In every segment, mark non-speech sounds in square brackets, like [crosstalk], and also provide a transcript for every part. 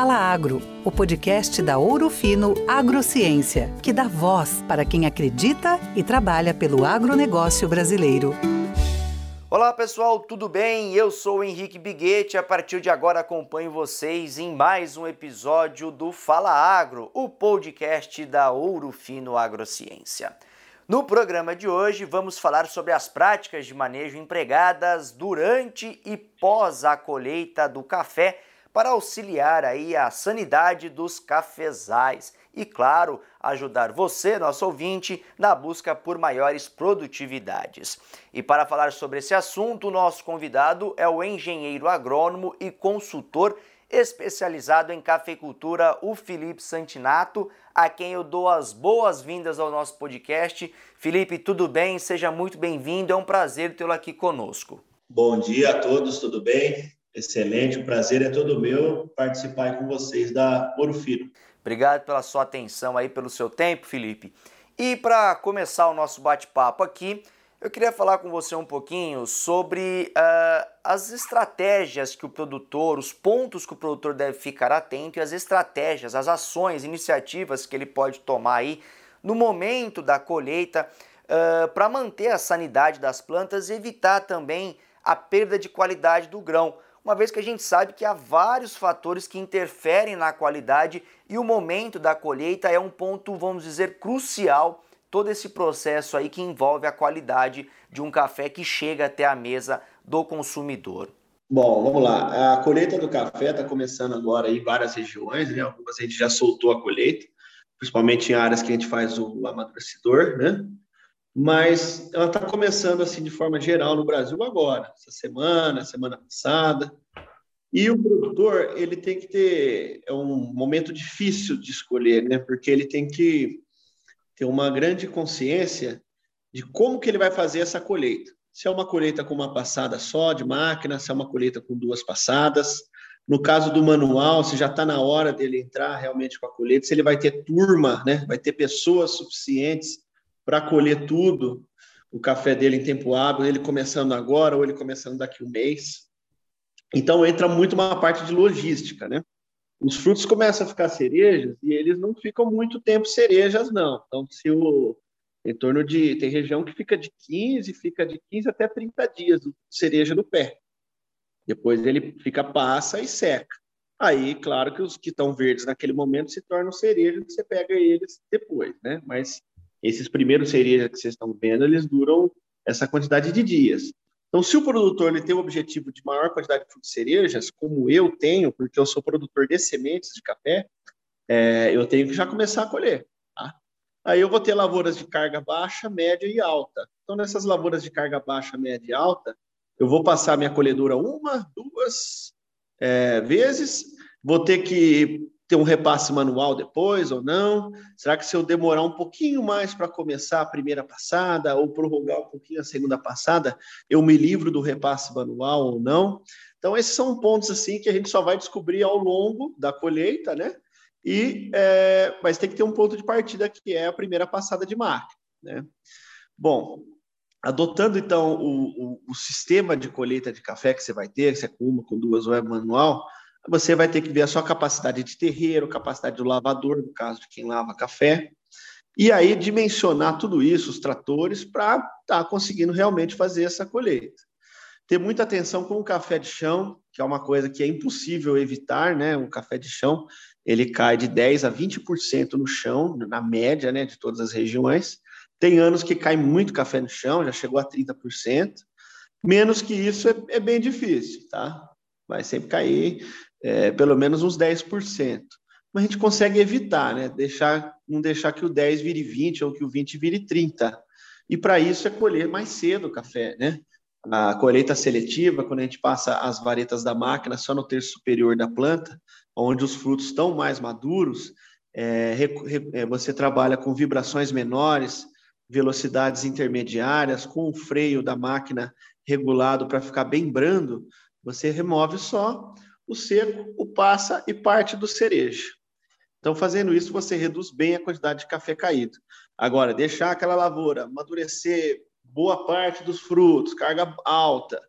Fala Agro, o podcast da Ouro Fino Agrociência, que dá voz para quem acredita e trabalha pelo agronegócio brasileiro. Olá pessoal, tudo bem? Eu sou o Henrique Biguete. A partir de agora acompanho vocês em mais um episódio do Fala Agro, o podcast da Ouro Fino Agrociência. No programa de hoje vamos falar sobre as práticas de manejo empregadas durante e pós a colheita do café para auxiliar aí a sanidade dos cafezais e, claro, ajudar você, nosso ouvinte, na busca por maiores produtividades. E para falar sobre esse assunto, o nosso convidado é o engenheiro agrônomo e consultor especializado em cafeicultura, o Felipe Santinato, a quem eu dou as boas-vindas ao nosso podcast. Felipe, tudo bem? Seja muito bem-vindo, é um prazer tê-lo aqui conosco. Bom dia a todos, tudo bem? Excelente, o prazer é todo meu participar com vocês da Ouro Fino. Obrigado pela sua atenção aí, pelo seu tempo, Felipe. E para começar o nosso bate-papo aqui, eu queria falar com você um pouquinho sobre uh, as estratégias que o produtor, os pontos que o produtor deve ficar atento e as estratégias, as ações, iniciativas que ele pode tomar aí no momento da colheita uh, para manter a sanidade das plantas e evitar também a perda de qualidade do grão uma vez que a gente sabe que há vários fatores que interferem na qualidade e o momento da colheita é um ponto, vamos dizer, crucial todo esse processo aí que envolve a qualidade de um café que chega até a mesa do consumidor. Bom, vamos lá. A colheita do café está começando agora em várias regiões, né? Algumas a gente já soltou a colheita, principalmente em áreas que a gente faz o amadurecedor, né? Mas ela está começando assim de forma geral no Brasil agora, essa semana, semana passada. E o produtor ele tem que ter é um momento difícil de escolher, né? Porque ele tem que ter uma grande consciência de como que ele vai fazer essa colheita. Se é uma colheita com uma passada só de máquina, se é uma colheita com duas passadas. No caso do manual, se já está na hora dele entrar realmente com a colheita, se ele vai ter turma, né? Vai ter pessoas suficientes para colher tudo, o café dele em tempo hábil, ele começando agora ou ele começando daqui um mês. Então entra muito uma parte de logística, né? Os frutos começam a ficar cerejas e eles não ficam muito tempo cerejas, não. Então, se o em torno de tem região que fica de 15, fica de 15 até 30 dias cereja no pé. Depois ele fica passa e seca. Aí, claro que os que estão verdes naquele momento se tornam cerejas, você pega eles depois, né? Mas esses primeiros cerejas que vocês estão vendo, eles duram essa quantidade de dias. Então, se o produtor ele tem o objetivo de maior quantidade de cerejas, como eu tenho, porque eu sou produtor de sementes de café, é, eu tenho que já começar a colher. Tá? Aí eu vou ter lavouras de carga baixa, média e alta. Então, nessas lavouras de carga baixa, média e alta, eu vou passar minha colhedura uma, duas é, vezes, vou ter que ter um repasse manual depois ou não? Será que se eu demorar um pouquinho mais para começar a primeira passada ou prorrogar um pouquinho a segunda passada, eu me livro do repasse manual ou não? Então esses são pontos assim que a gente só vai descobrir ao longo da colheita, né? E é, mas tem que ter um ponto de partida que é a primeira passada de máquina, né? Bom, adotando então o, o, o, sistema de colheita de café que você vai ter, se é com uma, com duas ou é manual, você vai ter que ver a sua capacidade de terreiro, capacidade do lavador, no caso de quem lava café, e aí dimensionar tudo isso, os tratores, para estar tá conseguindo realmente fazer essa colheita. Ter muita atenção com o café de chão, que é uma coisa que é impossível evitar, né? Um café de chão, ele cai de 10 a 20% no chão, na média, né, de todas as regiões. Tem anos que cai muito café no chão, já chegou a 30%. Menos que isso é, é bem difícil, tá? Vai sempre cair é, pelo menos uns 10%. Mas a gente consegue evitar, né? Deixar, não deixar que o 10 vire 20 ou que o 20 vire 30. E para isso é colher mais cedo o café, né? A colheita seletiva, quando a gente passa as varetas da máquina só no terço superior da planta, onde os frutos estão mais maduros, é, é, você trabalha com vibrações menores, velocidades intermediárias, com o freio da máquina regulado para ficar bem brando, você remove só o seco, o passa e parte do cerejo. Então, fazendo isso, você reduz bem a quantidade de café caído. Agora, deixar aquela lavoura amadurecer boa parte dos frutos, carga alta,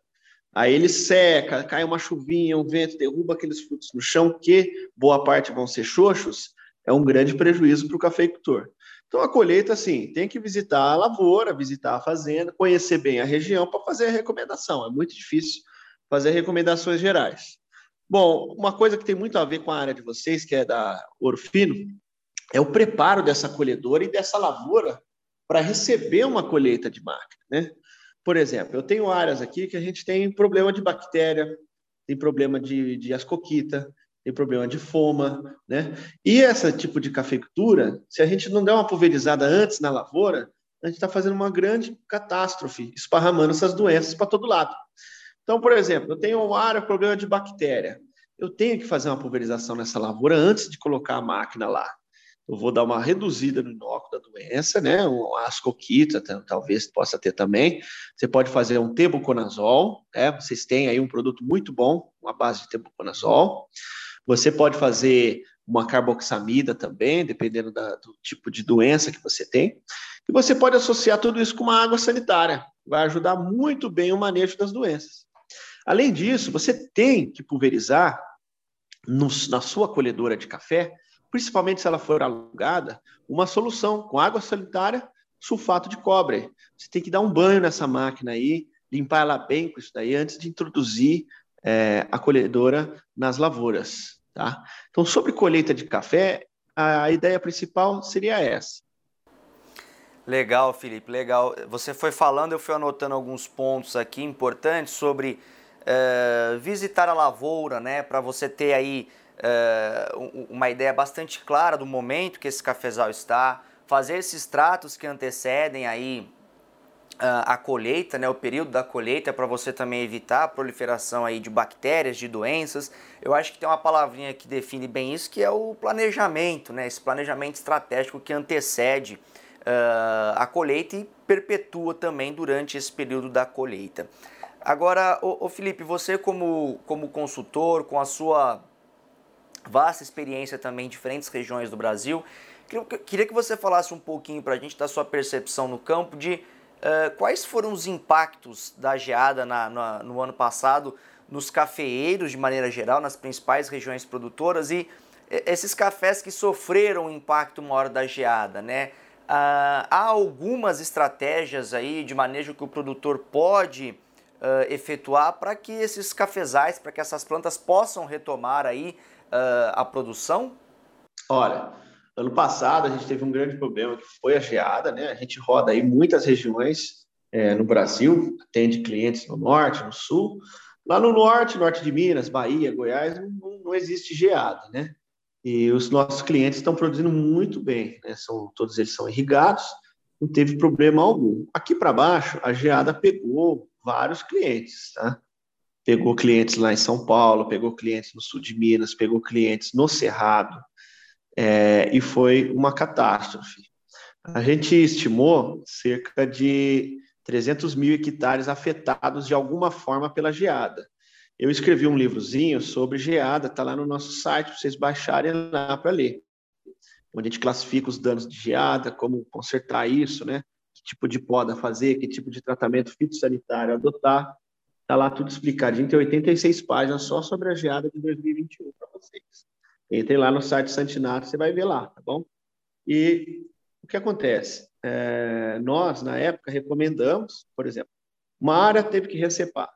Aí ele seca, cai uma chuvinha, um vento, derruba aqueles frutos no chão, que boa parte vão ser xoxos, é um grande prejuízo para o cafeicultor. Então, a colheita, assim, tem que visitar a lavoura, visitar a fazenda, conhecer bem a região para fazer a recomendação. É muito difícil fazer recomendações gerais. Bom, uma coisa que tem muito a ver com a área de vocês, que é da Ouro Fino, é o preparo dessa colhedora e dessa lavoura para receber uma colheita de máquina, né? Por exemplo, eu tenho áreas aqui que a gente tem problema de bactéria, tem problema de, de ascoquita, tem problema de foma, né? E esse tipo de cafeicultura, se a gente não der uma pulverizada antes na lavoura, a gente está fazendo uma grande catástrofe, esparramando essas doenças para todo lado. Então, por exemplo, eu tenho uma área problema de bactéria. Eu tenho que fazer uma pulverização nessa lavoura antes de colocar a máquina lá eu vou dar uma reduzida no inóculo da doença, né? Um ascoquita, talvez possa ter também. Você pode fazer um tebuconazol, né? Vocês têm aí um produto muito bom, uma base de tebuconazol. Você pode fazer uma carboxamida também, dependendo da, do tipo de doença que você tem. E você pode associar tudo isso com uma água sanitária. Vai ajudar muito bem o manejo das doenças. Além disso, você tem que pulverizar no, na sua colhedora de café principalmente se ela for alugada, uma solução com água sanitária, sulfato de cobre. Você tem que dar um banho nessa máquina aí, limpar ela bem com isso daí antes de introduzir é, a colhedora nas lavouras. Tá? Então, sobre colheita de café, a ideia principal seria essa. Legal, Felipe, legal. Você foi falando, eu fui anotando alguns pontos aqui importantes sobre é, visitar a lavoura, né, para você ter aí uh, uma ideia bastante clara do momento que esse cafezal está, fazer esses tratos que antecedem aí a colheita, né, o período da colheita, para você também evitar a proliferação aí de bactérias, de doenças. Eu acho que tem uma palavrinha que define bem isso, que é o planejamento, né, esse planejamento estratégico que antecede uh, a colheita e perpetua também durante esse período da colheita. Agora, o, Felipe, você como, como consultor, com a sua vasta experiência também em diferentes regiões do Brasil. Queria que você falasse um pouquinho para a gente da sua percepção no campo de uh, quais foram os impactos da geada na, na, no ano passado nos cafeeiros de maneira geral, nas principais regiões produtoras e esses cafés que sofreram o impacto maior da geada, né? Uh, há algumas estratégias aí de manejo que o produtor pode uh, efetuar para que esses cafezais, para que essas plantas possam retomar aí uh, a produção? Olha, ano passado a gente teve um grande problema que foi a geada, né? A gente roda aí muitas regiões é, no Brasil, atende clientes no norte, no sul. Lá no norte, norte de Minas, Bahia, Goiás, não, não existe geada, né? E os nossos clientes estão produzindo muito bem, né? São, todos eles são irrigados, não teve problema algum. Aqui para baixo, a geada pegou vários clientes, tá? pegou clientes lá em São Paulo, pegou clientes no sul de Minas, pegou clientes no Cerrado, é, e foi uma catástrofe. A gente estimou cerca de 300 mil hectares afetados de alguma forma pela geada. Eu escrevi um livrozinho sobre geada, está lá no nosso site, para vocês baixarem lá para ler. Onde a gente classifica os danos de geada, como consertar isso, né? Que tipo de poda fazer, que tipo de tratamento fitossanitário adotar. Está lá tudo explicadinho, tem 86 páginas só sobre a geada de 2021 para vocês. Entrem lá no site Santinato, você vai ver lá, tá bom? E o que acontece? É, nós, na época, recomendamos, por exemplo, uma área teve que recepar,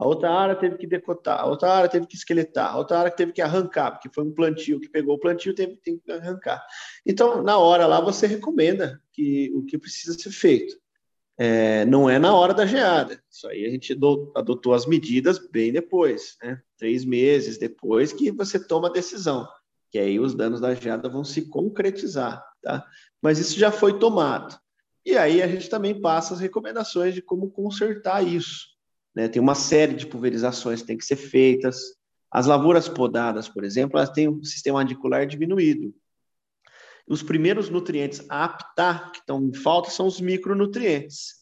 a outra área teve que decotar, a outra área teve que esqueletar, a outra área teve que arrancar, porque foi um plantio que pegou o plantio, teve, teve que arrancar. Então, na hora lá, você recomenda que o que precisa ser feito é, não é na hora da geada. Isso aí a gente adotou as medidas bem depois, né? três meses depois que você toma a decisão, que aí os danos da geada vão se concretizar, tá? Mas isso já foi tomado. E aí a gente também passa as recomendações de como consertar isso. Né? Tem uma série de pulverizações que tem que ser feitas. As lavouras podadas, por exemplo, elas têm um sistema radicular diminuído. Os primeiros nutrientes a aptar, que estão em falta, são os micronutrientes.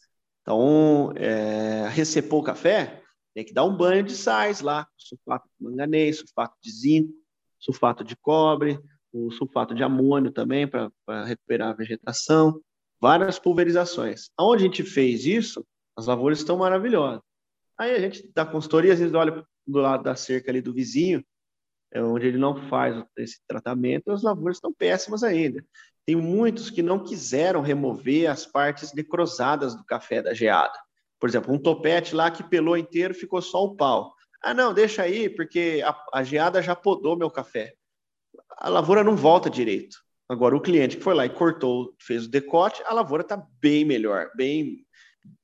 Então, é, recepou o café, tem que dar um banho de sais lá, sulfato de manganês, sulfato de zinco, sulfato de cobre, o sulfato de amônio também para recuperar a vegetação, várias pulverizações. Onde a gente fez isso, as lavouras estão maravilhosas. Aí a gente dá consultoria, às vezes olha do lado da cerca ali do vizinho, é onde ele não faz esse tratamento, as lavouras estão péssimas ainda. Tem muitos que não quiseram remover as partes necrosadas do café da geada. Por exemplo, um topete lá que pelou inteiro, ficou só o pau. Ah, não, deixa aí, porque a, a geada já podou meu café. A lavoura não volta direito. Agora, o cliente que foi lá e cortou, fez o decote, a lavoura está bem melhor, bem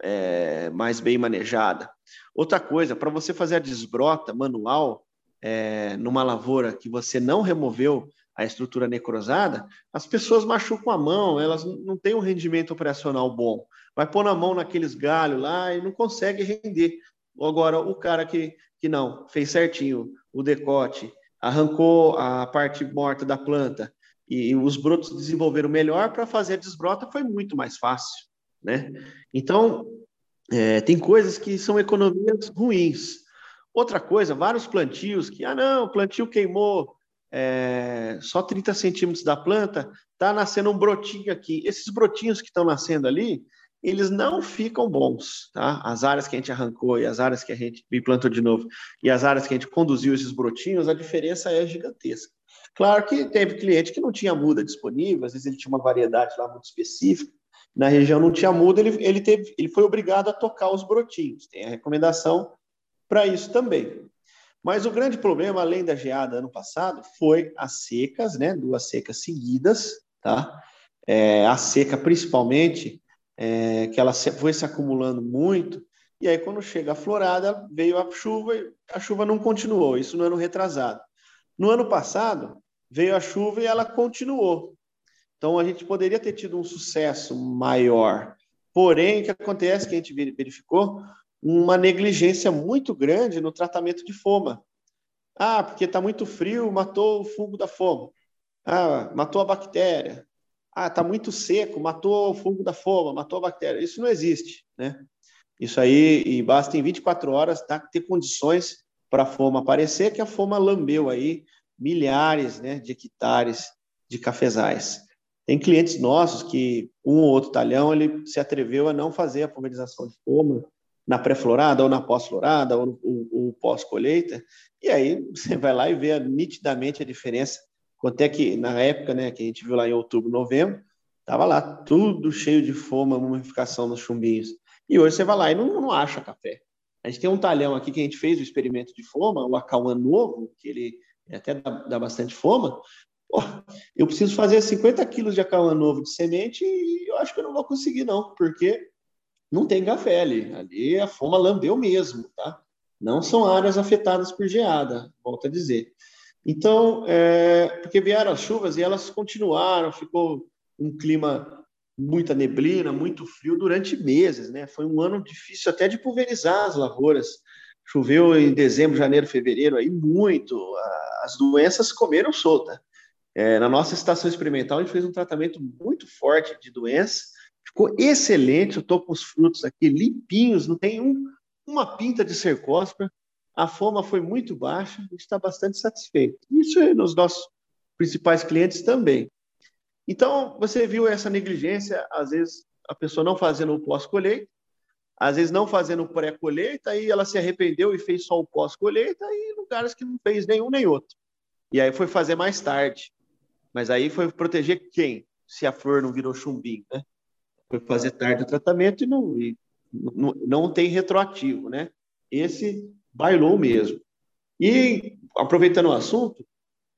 é, mais bem manejada. Outra coisa, para você fazer a desbrota manual é, numa lavoura que você não removeu a estrutura necrosada, as pessoas machucam a mão, elas não têm um rendimento operacional bom. Vai pôr na mão naqueles galhos lá e não consegue render. Agora, o cara que, que não, fez certinho o decote, arrancou a parte morta da planta e os brotos desenvolveram melhor para fazer a desbrota foi muito mais fácil, né? Então, é, tem coisas que são economias ruins. Outra coisa, vários plantios que, ah, não, o plantio queimou é, só 30 centímetros da planta, está nascendo um brotinho aqui. Esses brotinhos que estão nascendo ali, eles não ficam bons, tá? As áreas que a gente arrancou e as áreas que a gente implantou de novo e as áreas que a gente conduziu esses brotinhos, a diferença é gigantesca. Claro que teve cliente que não tinha muda disponível, às vezes ele tinha uma variedade lá muito específica, na região não tinha muda, ele, ele, teve, ele foi obrigado a tocar os brotinhos. Tem a recomendação para isso também. Mas o grande problema, além da geada ano passado, foi as secas, né? Duas secas seguidas, tá? É, a seca, principalmente, é, que ela foi se acumulando muito, e aí quando chega a florada, veio a chuva e a chuva não continuou, isso no ano retrasado. No ano passado, veio a chuva e ela continuou. Então a gente poderia ter tido um sucesso maior. Porém, o que acontece que a gente verificou uma negligência muito grande no tratamento de foma. Ah, porque está muito frio, matou o fungo da foma. Ah, matou a bactéria. Ah, está muito seco, matou o fungo da foma, matou a bactéria. Isso não existe, né? Isso aí, e basta em 24 horas tá, ter condições para a foma aparecer, que a foma lambeu aí milhares né, de hectares de cafezais. Tem clientes nossos que um ou outro talhão ele se atreveu a não fazer a pulverização de foma na pré-florada ou na pós-florada ou, ou, pós-colheita, e aí [laughs] você vai lá e vê nitidamente a diferença. Quanto é que, na época, né, que a gente viu lá em outubro, novembro, estava lá tudo cheio de foma, mumificação nos chumbinhos. E hoje você vai lá e não, não acha café. A gente tem um talhão aqui que a gente fez o experimento de foma, o Acauã novo, que ele até dá, dá bastante foma, eu preciso fazer 50 quilos de acauã novo de semente e eu acho que eu não vou conseguir, não, porque não tem café ali. Ali a foma lambeu mesmo, tá? Não são áreas afetadas por geada, volto a dizer. Então, é, porque vieram as chuvas e elas continuaram, ficou um clima muita neblina, muito frio durante meses, né? Foi um ano difícil até de pulverizar as lavouras. Choveu em dezembro, janeiro, fevereiro aí muito. As doenças comeram solta. É, na nossa estação experimental, a gente fez um tratamento muito forte de doença, ficou excelente. Eu estou com os frutos aqui limpinhos, não tem um, uma pinta de cercóspora. A foma foi muito baixa, a gente está bastante satisfeito. Isso é nos nossos principais clientes também. Então, você viu essa negligência, às vezes a pessoa não fazendo o pós-colheita, às vezes não fazendo o pré-colheita, aí ela se arrependeu e fez só o pós-colheita, e lugares que não fez nenhum nem outro. E aí foi fazer mais tarde. Mas aí foi proteger quem? Se a flor não virou chumbinho, né? Foi fazer tarde o tratamento e não, e não, não tem retroativo, né? Esse bailou mesmo. E, aproveitando o assunto,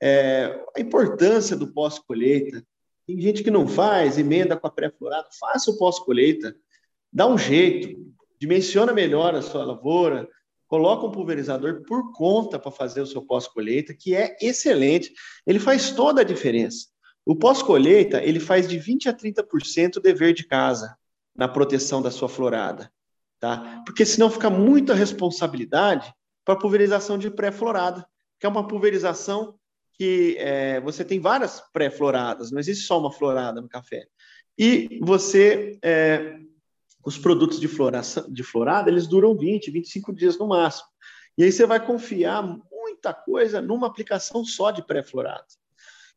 é, a importância do pós-colheita. Tem gente que não faz, emenda com a pré-florada, faça o pós-colheita, dá um jeito, dimensiona melhor a sua lavoura, coloca um pulverizador por conta para fazer o seu pós-colheita, que é excelente. Ele faz toda a diferença. O pós-colheita, ele faz de 20 a 30% dever de casa na proteção da sua florada, tá? Porque senão fica muita responsabilidade para pulverização de pré-florada, que é uma pulverização que é, você tem várias pré-floradas, não existe só uma florada no café. E você é, os produtos de, floração, de florada, eles duram 20, 25 dias no máximo. E aí você vai confiar muita coisa numa aplicação só de pré-florada.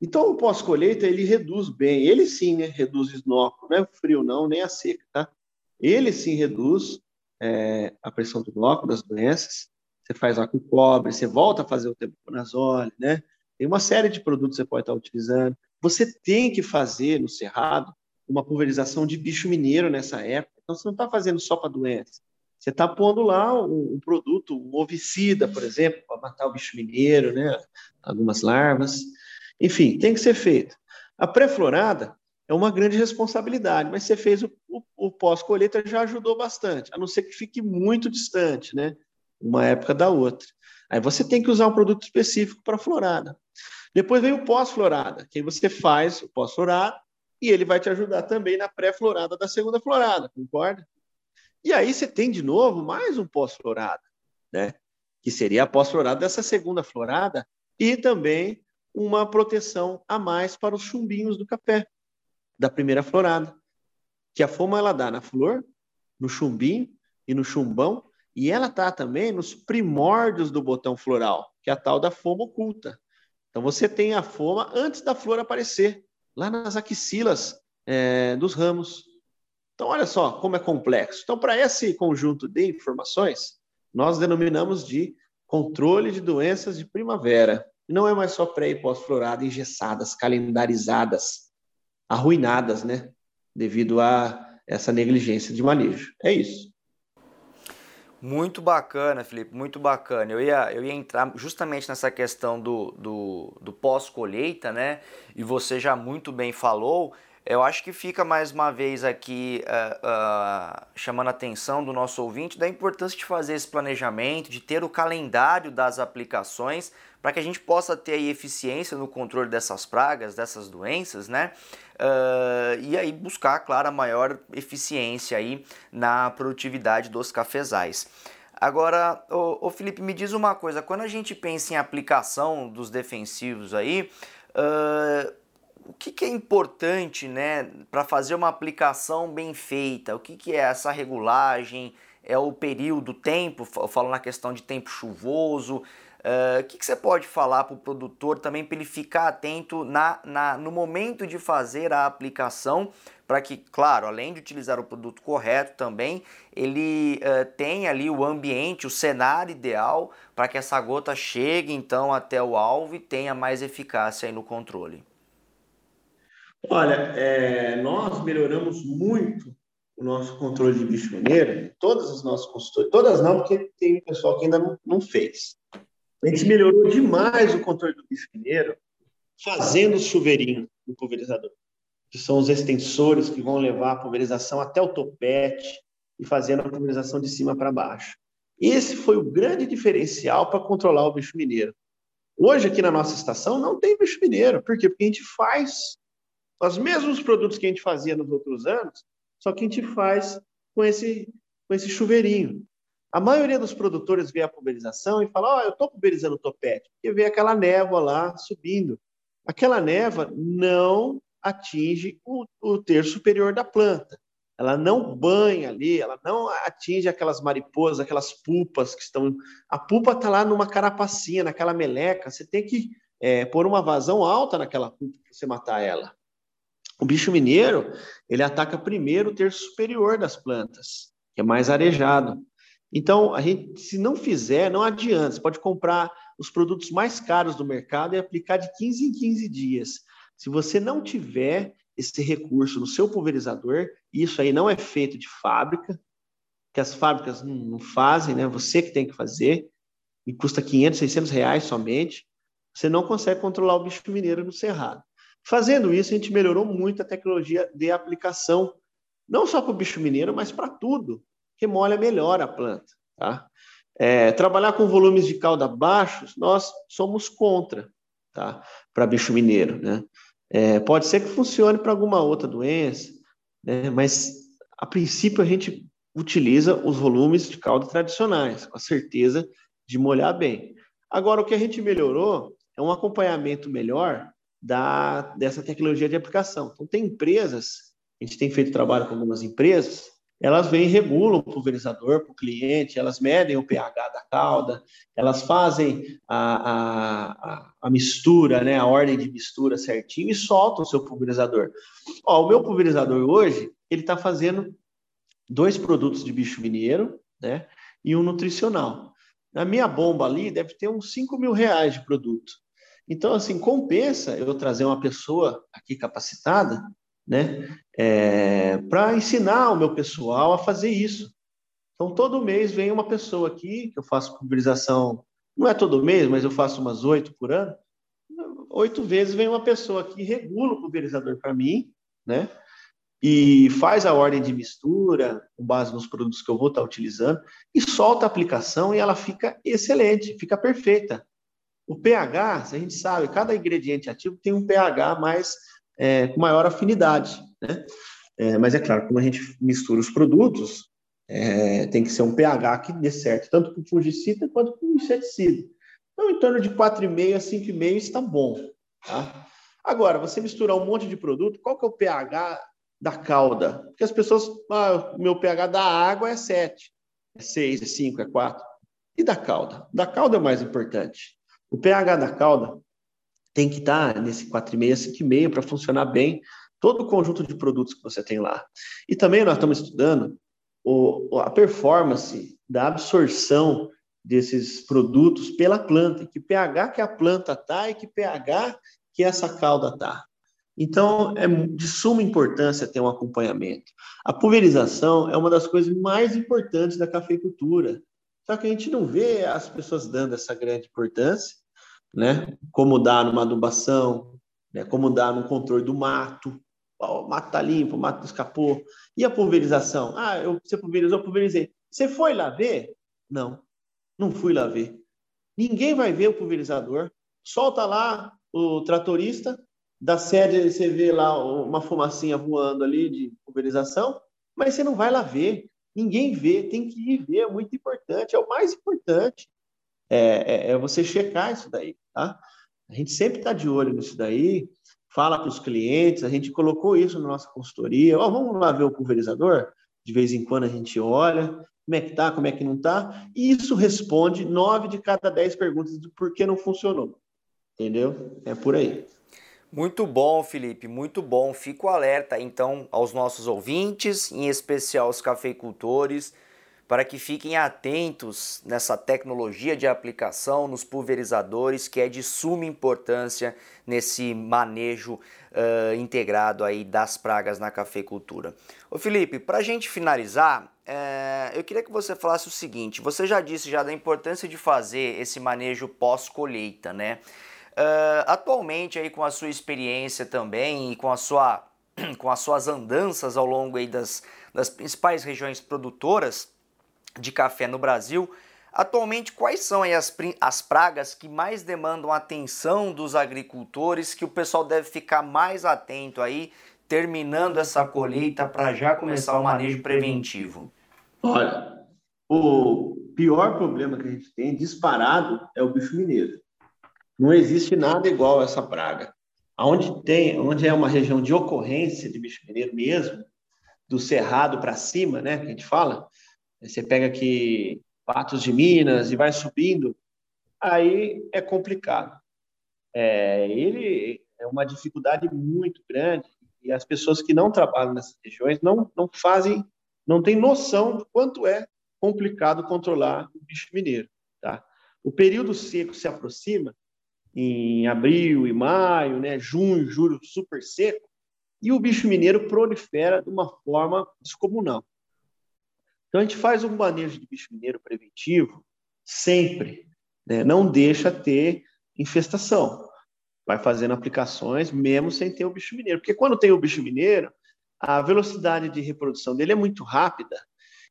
Então, o pós-colheita, ele reduz bem. Ele sim, né, reduz o não é o frio não, nem a seca, tá? Ele sim reduz é, a pressão do bloco das doenças, você faz lá com cobre, você volta a fazer o tebuconazole, né? Tem uma série de produtos que você pode estar utilizando. Você tem que fazer no cerrado uma pulverização de bicho mineiro nessa época. Então, você não está fazendo só para doença. Você está pondo lá um, um, produto, um ovicida, por exemplo, para matar o bicho mineiro, né? algumas larvas. Enfim, tem que ser feito. A pré-florada é uma grande responsabilidade, mas você fez o, o, o pós-colheita já ajudou bastante, a não ser que fique muito distante, né? Uma época da outra. Aí você tem que usar um produto específico para florada. Depois vem o pós-florada, que aí você faz o pós-florada e ele vai te ajudar também na pré-florada da segunda florada, concorda? E aí você tem de novo mais um pós-florada, né? Que seria a pós-florada dessa segunda florada e também uma proteção a mais para os chumbinhos do café da primeira florada. Que a foma ela dá na flor, no chumbinho e no chumbão, e ela tá também nos primórdios do botão floral, que é a tal da foma oculta. Então você tem a foma antes da flor aparecer, lá nas axilas é, dos ramos. Então, olha só como é complexo. Então, para esse conjunto de informações, nós denominamos de controle de doenças de primavera. Não é mais só pré e pós-florada engessadas, calendarizadas, arruinadas, né? Devido a essa negligência de manejo. É isso. Muito bacana, Felipe, muito bacana. Eu ia, eu ia entrar justamente nessa questão do, do, do pós-colheita, né? E você já muito bem falou. Eu acho que fica mais uma vez aqui uh, uh, chamando a atenção do nosso ouvinte da importância de fazer esse planejamento, de ter o calendário das aplicações, para que a gente possa ter aí eficiência no controle dessas pragas, dessas doenças, né? Uh, e aí buscar, claro, a maior eficiência aí na produtividade dos cafezais. Agora, o Felipe, me diz uma coisa, quando a gente pensa em aplicação dos defensivos aí, uh, o que, que, é importante né, para fazer uma aplicação bem feita? O que, que é essa regulagem? É o período, tempo? Eu falo na questão de tempo chuvoso. Uh, o que, que, você pode falar para o produtor também para ele ficar atento na, na, no momento de fazer a aplicação, para que, claro, além de utilizar o produto correto também, ele uh, tenha ali o ambiente, o cenário ideal para que essa gota chegue então até o alvo e tenha mais eficácia no controle. Olha, é, nós melhoramos muito o nosso controle de bicho mineiro, todas as nossas consultorias, todas não, porque tem pessoal que ainda não, não fez. A gente melhorou demais o controle do bicho mineiro fazendo o chuveirinho do pulverizador, que são os extensores que vão levar a pulverização até o topete e fazendo a pulverização de cima para baixo. Esse foi o grande diferencial para controlar o bicho mineiro. Hoje, aqui na nossa estação, não tem bicho mineiro. Por quê? Porque a gente faz os mesmos produtos que a gente fazia nos outros anos, só que a gente faz com esse, com esse chuveirinho. A maioria dos produtores vê a pulverização e fala: Ó, oh, eu estou pulverizando o topete, porque vê aquela névoa lá subindo. Aquela névoa não atinge o, o terço superior da planta. Ela não banha ali, ela não atinge aquelas mariposas, aquelas pulpas que estão. A pulpa está lá numa carapacinha, naquela meleca. Você tem que é, pôr uma vazão alta naquela pulpa para você matar ela. O bicho mineiro, ele ataca primeiro o terço superior das plantas, que é mais arejado. Então, a gente, se não fizer, não adianta. Você pode comprar os produtos mais caros do mercado e aplicar de 15 em 15 dias. Se você não tiver esse recurso no seu pulverizador, isso aí não é feito de fábrica, que as fábricas não fazem, né? Você que tem que fazer, e custa 500, 600 reais somente, você não consegue controlar o bicho mineiro no cerrado. Fazendo isso, a gente melhorou muito a tecnologia de aplicação, não só para o bicho mineiro, mas para tudo, que molha melhor a planta. Tá? É, trabalhar com volumes de cauda baixos, nós somos contra tá? para bicho mineiro. Né? É, pode ser que funcione para alguma outra doença, né? mas a princípio a gente utiliza os volumes de cauda tradicionais, com a certeza de molhar bem. Agora, o que a gente melhorou é um acompanhamento melhor da, dessa tecnologia de aplicação. Então, tem empresas, a gente tem feito trabalho com algumas empresas, elas vêm e regulam o pulverizador para o cliente, elas medem o pH da cauda, elas fazem a, a, a, mistura, né, a ordem de mistura certinho e soltam o seu pulverizador. Ó, o meu pulverizador hoje, ele está fazendo dois produtos de bicho mineiro né? E um nutricional. Na minha bomba ali deve ter uns 5 mil reais de produto. Então, assim, compensa eu trazer uma pessoa aqui capacitada, né, é, para ensinar o meu pessoal a fazer isso. Então, todo mês vem uma pessoa aqui, que eu faço pulverização, não é todo mês, mas eu faço umas oito por ano. Oito vezes vem uma pessoa aqui, regula o pulverizador para mim, né? E faz a ordem de mistura, com base nos produtos que eu vou estar utilizando, e solta a aplicação e ela fica excelente, fica perfeita. O pH, a gente sabe, cada ingrediente ativo tem um pH mais é, com maior afinidade, né? É, mas é claro, como a gente mistura os produtos, é, tem que ser um pH que dê certo, tanto o fungicida quanto o inseticida. Então, em torno de 4,5 a 5,5 está bom. Tá? Agora, você misturar um monte de produto, qual que é o pH da calda? Porque as pessoas, ah, meu pH da água é 7, é 6, é 5, é 4. E da calda? Da calda é o mais importante. O pH da cauda tem que estar nesse 4,5, 5,5 para funcionar bem todo o conjunto de produtos que você tem lá. E também nós estamos estudando o, a performance da absorção desses produtos pela planta, que pH que a planta está e que pH que essa cauda está. Então, é de suma importância ter um acompanhamento. A pulverização é uma das coisas mais importantes da cafeicultura. Só que a gente não vê as pessoas dando essa grande importância, né? Como dá numa adubação, né? como dá no controle do mato. o mato está limpo, o mato escapou. E a pulverização? Ah, eu, você pulverizou, eu pulverizei. Você foi lá ver? Não, não fui lá ver. Ninguém vai ver o pulverizador. Solta lá o tratorista, da sede você vê lá uma fumacinha voando ali de pulverização, mas você não vai lá ver. Ninguém vê, tem que ir ver, é muito importante, é o mais importante. É, é, é você checar isso daí, tá? A gente sempre está de olho nisso daí, fala para os clientes, a gente colocou isso na nossa consultoria. Oh, vamos lá ver o pulverizador? De vez em quando a gente olha, como é que tá, como é que não tá, e isso responde nove de cada dez perguntas do porquê não funcionou. Entendeu? É por aí. Muito bom, Felipe, muito bom. Fico alerta então aos nossos ouvintes, em especial aos cafeicultores, para que fiquem atentos nessa tecnologia de aplicação nos pulverizadores, que é de suma importância nesse manejo uh, integrado aí das pragas na cafeicultura. Ô Felipe, para a gente finalizar, uh, eu queria que você falasse o seguinte: você já disse já da importância de fazer esse manejo pós-colheita, né? Uh, atualmente aí com a sua experiência também e com a sua [clears throat] com as suas andanças ao longo aí das, das principais regiões produtoras de café no Brasil, atualmente quais são as, as pragas que mais demandam atenção dos agricultores que o pessoal deve ficar mais atento aí terminando essa colheita para já começar o manejo preventivo? Olha, o pior problema que a gente tem disparado é o bicho mineiro. Não existe nada igual a essa praga. Onde tem, onde é uma região de ocorrência de bicho mineiro mesmo, do cerrado para cima, né, que a gente fala, você pega aqui Patos de Minas e vai subindo, aí é complicado. É, ele é uma dificuldade muito grande e as pessoas que não trabalham nessas regiões não, não fazem, não têm noção do quanto é complicado controlar o bicho mineiro. Tá? O período seco se aproxima em abril e maio, né, junho, julho, super seco, e o bicho mineiro prolifera de uma forma descomunal. Então a gente faz um manejo de bicho mineiro preventivo sempre, né? não deixa ter infestação. Vai fazendo aplicações mesmo sem ter o bicho mineiro, porque quando tem o bicho mineiro, a velocidade de reprodução dele é muito rápida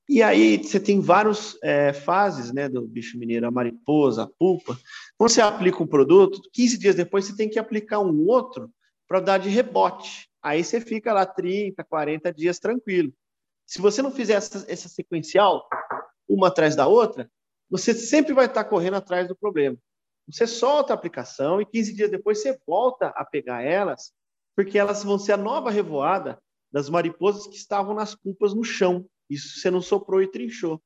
e aí você tem várias é, fases né, do bicho mineiro, a mariposa, a pulpa. Quando você aplica um produto, 15 dias depois você tem que aplicar um outro para dar de rebote. Aí você fica lá 30, 40 dias tranquilo. Se você não fizer essa, essa sequencial, uma atrás da outra, você sempre vai estar correndo atrás do problema. Você solta a aplicação e 15 dias depois você volta a pegar elas, porque elas vão ser a nova revoada das mariposas que estavam nas pulpas no chão. Isso você não soprou e trinchou.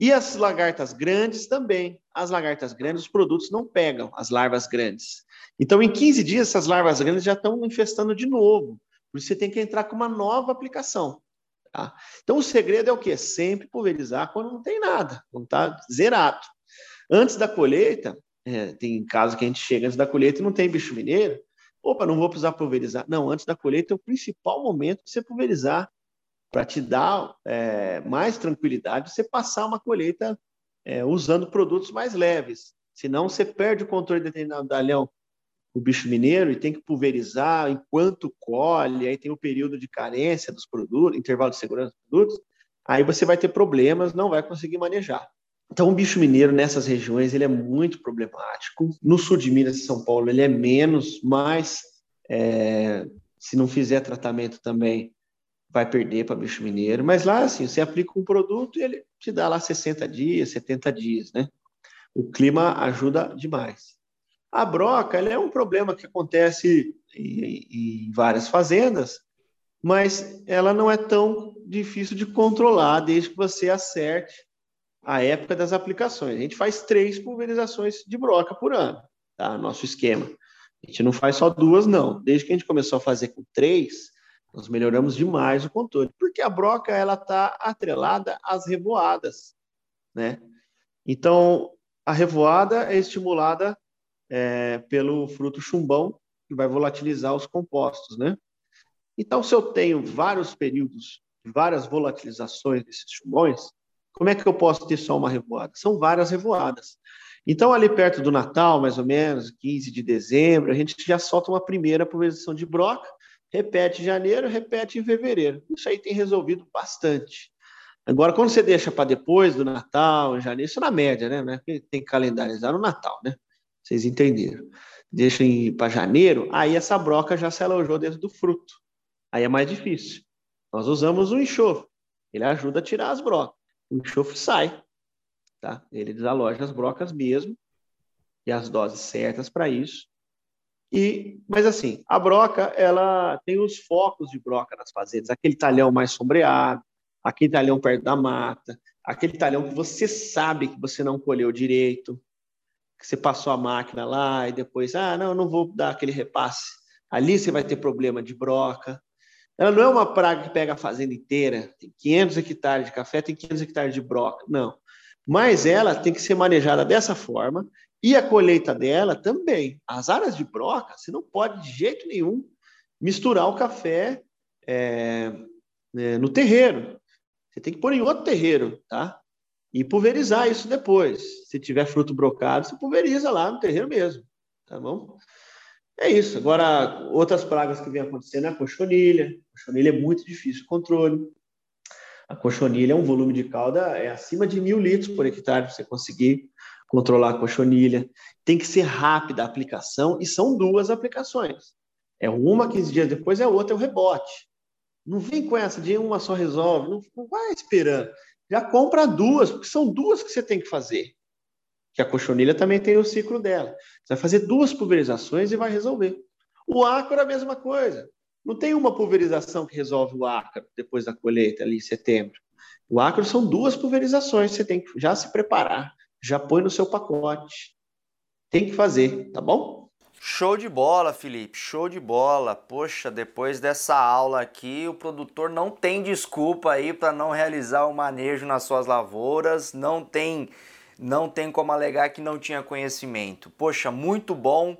E as lagartas grandes também. As lagartas grandes, os produtos não pegam as larvas grandes. Então, em 15 dias, essas larvas grandes já estão infestando de novo. Por isso, você tem que entrar com uma nova aplicação. Tá? Então, o segredo é o quê? Sempre pulverizar quando não tem nada, quando está zerado. Antes da colheita, é, tem casos que a gente chega antes da colheita e não tem bicho mineiro. Opa, não vou precisar pulverizar. Não, antes da colheita é o principal momento de você pulverizar, para te dar é, mais tranquilidade, você passar uma colheita é, usando produtos mais leves. Senão você perde o controle de determinado dalhão o bicho mineiro e tem que pulverizar enquanto colhe, aí tem o período de carência dos produtos, intervalo de segurança dos produtos, aí você vai ter problemas, não vai conseguir manejar. Então, o bicho mineiro nessas regiões ele é muito problemático. No sul de Minas e São Paulo ele é menos, mas é, se não fizer tratamento também vai perder para bicho mineiro. Mas lá, assim, você aplica um produto e ele te dá lá 60 dias, 70 dias, né? O clima ajuda demais. A broca é um problema que acontece em, em várias fazendas, mas ela não é tão difícil de controlar desde que você acerte a época das aplicações. A gente faz três pulverizações de broca por ano, tá? Nosso esquema. A gente não faz só duas, não. Desde que a gente começou a fazer com três, nós melhoramos demais o controle, porque a broca ela está atrelada às revoadas, né? Então a revoada é estimulada é, pelo fruto chumbão, que vai volatilizar os compostos, né? Então, se eu tenho vários períodos, várias volatilizações desses chumbões, como é que eu posso ter só uma revoada? São várias revoadas. Então, ali perto do Natal, mais ou menos, 15 de dezembro, a gente já solta uma primeira pulverização de broca, repete em janeiro, repete em fevereiro. Isso aí tem resolvido bastante. Agora, quando você deixa para depois do Natal, em janeiro, isso é na média, né? Tem que calendarizar no Natal, né? Vocês entenderam. Deixa para janeiro, aí essa broca já se alojou dentro do fruto. Aí é mais difícil. Nós usamos o enxofre. Ele ajuda a tirar as brocas. O enxofre sai. Tá? Ele desaloja as brocas mesmo. E as doses certas para isso. E, mas assim, a broca, ela tem os focos de broca nas fazendas. Aquele talhão mais sombreado, aquele talhão perto da mata, aquele talhão que você sabe que você não colheu direito, você passou a máquina lá e depois, ah, não, não vou dar aquele repasse. Ali você vai ter problema de broca. Ela não é uma praga que pega a fazenda inteira, tem 500 hectares de café, tem 500 hectares de broca. Não. Mas ela tem que ser manejada dessa forma e a colheita dela também. As áreas de broca, você não pode de jeito nenhum misturar o café é, é, no terreiro. Você tem que pôr em outro terreiro, tá? E pulverizar isso depois. Se tiver fruto brocado, você pulveriza lá no terreno mesmo, tá bom? É isso. Agora, outras pragas que vem acontecendo é a cochonilha. A cochonilha é muito difícil o controle. A cochonilha é um volume de calda é acima de mil litros por hectare para você conseguir controlar a cochonilha. Tem que ser rápida a aplicação e são duas aplicações. É uma 15 dias depois, é outra é o rebote. Não vem com essa de uma só resolve, não, não vai esperando já compra duas, porque são duas que você tem que fazer. Que a cochonilha também tem o ciclo dela. Você vai fazer duas pulverizações e vai resolver. O ácaro é a mesma coisa. Não tem uma pulverização que resolve o ácaro depois da colheita, ali em setembro. O ácaro são duas pulverizações, você tem que já se preparar, já põe no seu pacote. Tem que fazer, tá bom? Show de bola, Felipe, show de bola. Poxa, depois dessa aula aqui, o produtor não tem desculpa aí para não realizar o manejo nas suas lavouras, não tem não tem como alegar que não tinha conhecimento. Poxa, muito bom.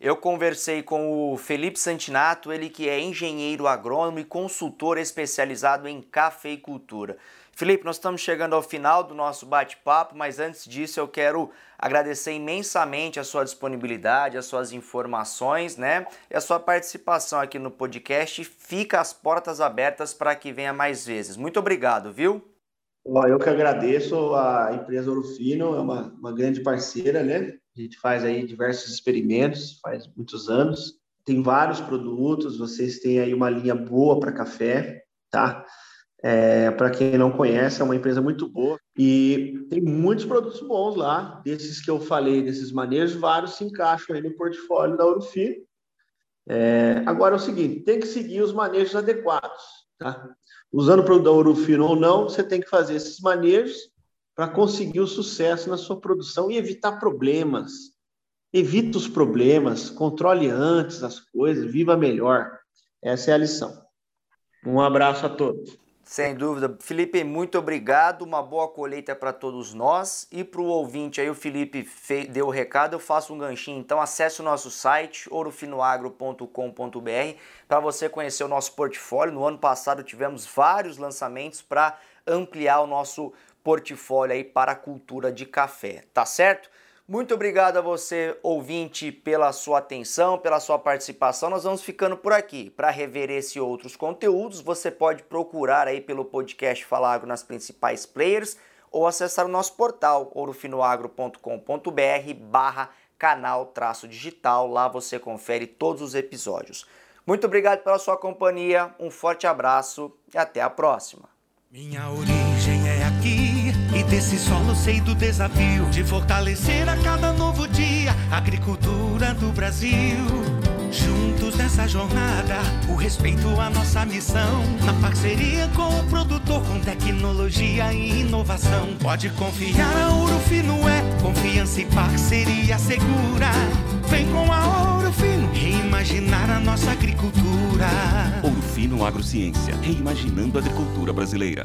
Eu conversei com o Felipe Santinato, ele que é engenheiro agrônomo e consultor especializado em cafeicultura. Felipe, nós estamos chegando ao final do nosso bate-papo, mas antes disso eu quero agradecer imensamente a sua disponibilidade, as suas informações, né? E a sua participação aqui no podcast. Fica as portas abertas para que venha mais vezes. Muito obrigado, viu? Eu que agradeço a empresa Orofino, é uma, uma grande parceira, né? A gente faz aí diversos experimentos, faz muitos anos. Tem vários produtos, vocês têm aí uma linha boa para café, tá? É, para quem não conhece, é uma empresa muito boa e tem muitos produtos bons lá. Desses que eu falei, desses manejos, vários se encaixam aí no portfólio da Urufino. É, agora é o seguinte: tem que seguir os manejos adequados. Tá? Usando o produto da Urufino ou não, você tem que fazer esses manejos para conseguir o sucesso na sua produção e evitar problemas. Evita os problemas, controle antes as coisas, viva melhor. Essa é a lição. Um abraço a todos. Sem dúvida. Felipe, muito obrigado. Uma boa colheita para todos nós. E para o ouvinte aí, o Felipe deu o recado, eu faço um ganchinho. Então acesse o nosso site, ourofinoagro.com.br, para você conhecer o nosso portfólio. No ano passado tivemos vários lançamentos para ampliar o nosso portfólio aí para a cultura de café, tá certo? Muito obrigado a você, ouvinte, pela sua atenção, pela sua participação. Nós vamos ficando por aqui. Para rever esse e outros conteúdos, você pode procurar aí pelo podcast Falagro nas principais players ou acessar o nosso portal ourofinoagro.com.br barra canal traço digital. Lá você confere todos os episódios. Muito obrigado pela sua companhia, um forte abraço e até a próxima. É e desse solo sei do desafio de fortalecer a cada novo dia a agricultura do Brasil. Juntos nessa jornada, o respeito à nossa missão. Na parceria com o produtor, com tecnologia e inovação. Pode confiar, a Ouro Fino é confiança e parceria segura. Vem com a Ouro Fino reimaginar a nossa agricultura. Ouro Fino Agrociência, reimaginando a agricultura brasileira.